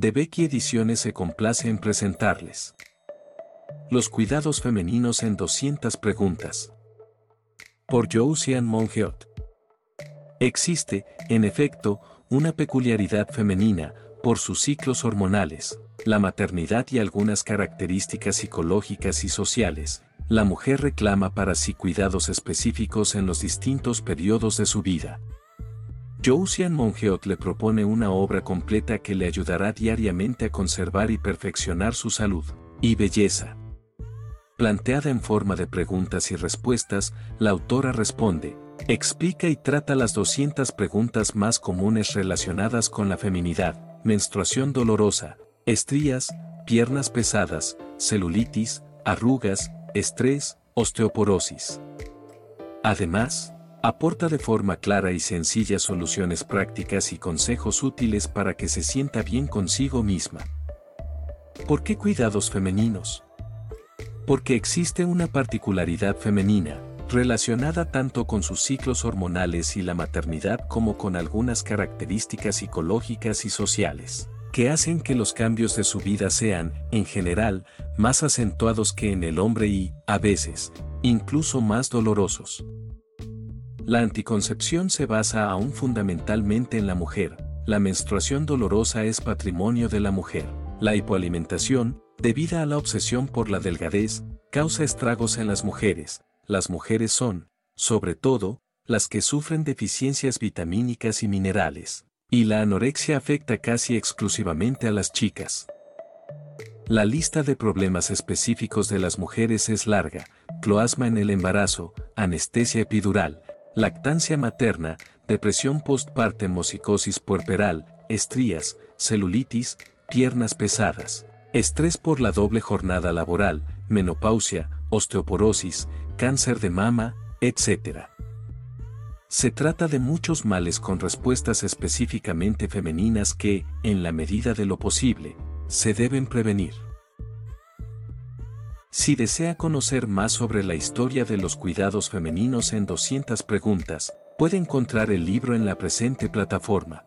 de Becky Ediciones se complace en presentarles. Los cuidados femeninos en 200 preguntas. Por Jousian Mongeot. Existe, en efecto, una peculiaridad femenina, por sus ciclos hormonales, la maternidad y algunas características psicológicas y sociales, la mujer reclama para sí cuidados específicos en los distintos periodos de su vida. Jousian Mongeot le propone una obra completa que le ayudará diariamente a conservar y perfeccionar su salud y belleza. Planteada en forma de preguntas y respuestas, la autora responde, explica y trata las 200 preguntas más comunes relacionadas con la feminidad, menstruación dolorosa, estrías, piernas pesadas, celulitis, arrugas, estrés, osteoporosis. Además, aporta de forma clara y sencilla soluciones prácticas y consejos útiles para que se sienta bien consigo misma. ¿Por qué cuidados femeninos? Porque existe una particularidad femenina, relacionada tanto con sus ciclos hormonales y la maternidad como con algunas características psicológicas y sociales, que hacen que los cambios de su vida sean, en general, más acentuados que en el hombre y, a veces, incluso más dolorosos. La anticoncepción se basa aún fundamentalmente en la mujer, la menstruación dolorosa es patrimonio de la mujer, la hipoalimentación, Debida a la obsesión por la delgadez, causa estragos en las mujeres. Las mujeres son, sobre todo, las que sufren deficiencias vitamínicas y minerales. Y la anorexia afecta casi exclusivamente a las chicas. La lista de problemas específicos de las mujeres es larga, cloasma en el embarazo, anestesia epidural, lactancia materna, depresión postpartem o puerperal, estrías, celulitis, piernas pesadas. Estrés por la doble jornada laboral, menopausia, osteoporosis, cáncer de mama, etc. Se trata de muchos males con respuestas específicamente femeninas que, en la medida de lo posible, se deben prevenir. Si desea conocer más sobre la historia de los cuidados femeninos en 200 preguntas, puede encontrar el libro en la presente plataforma.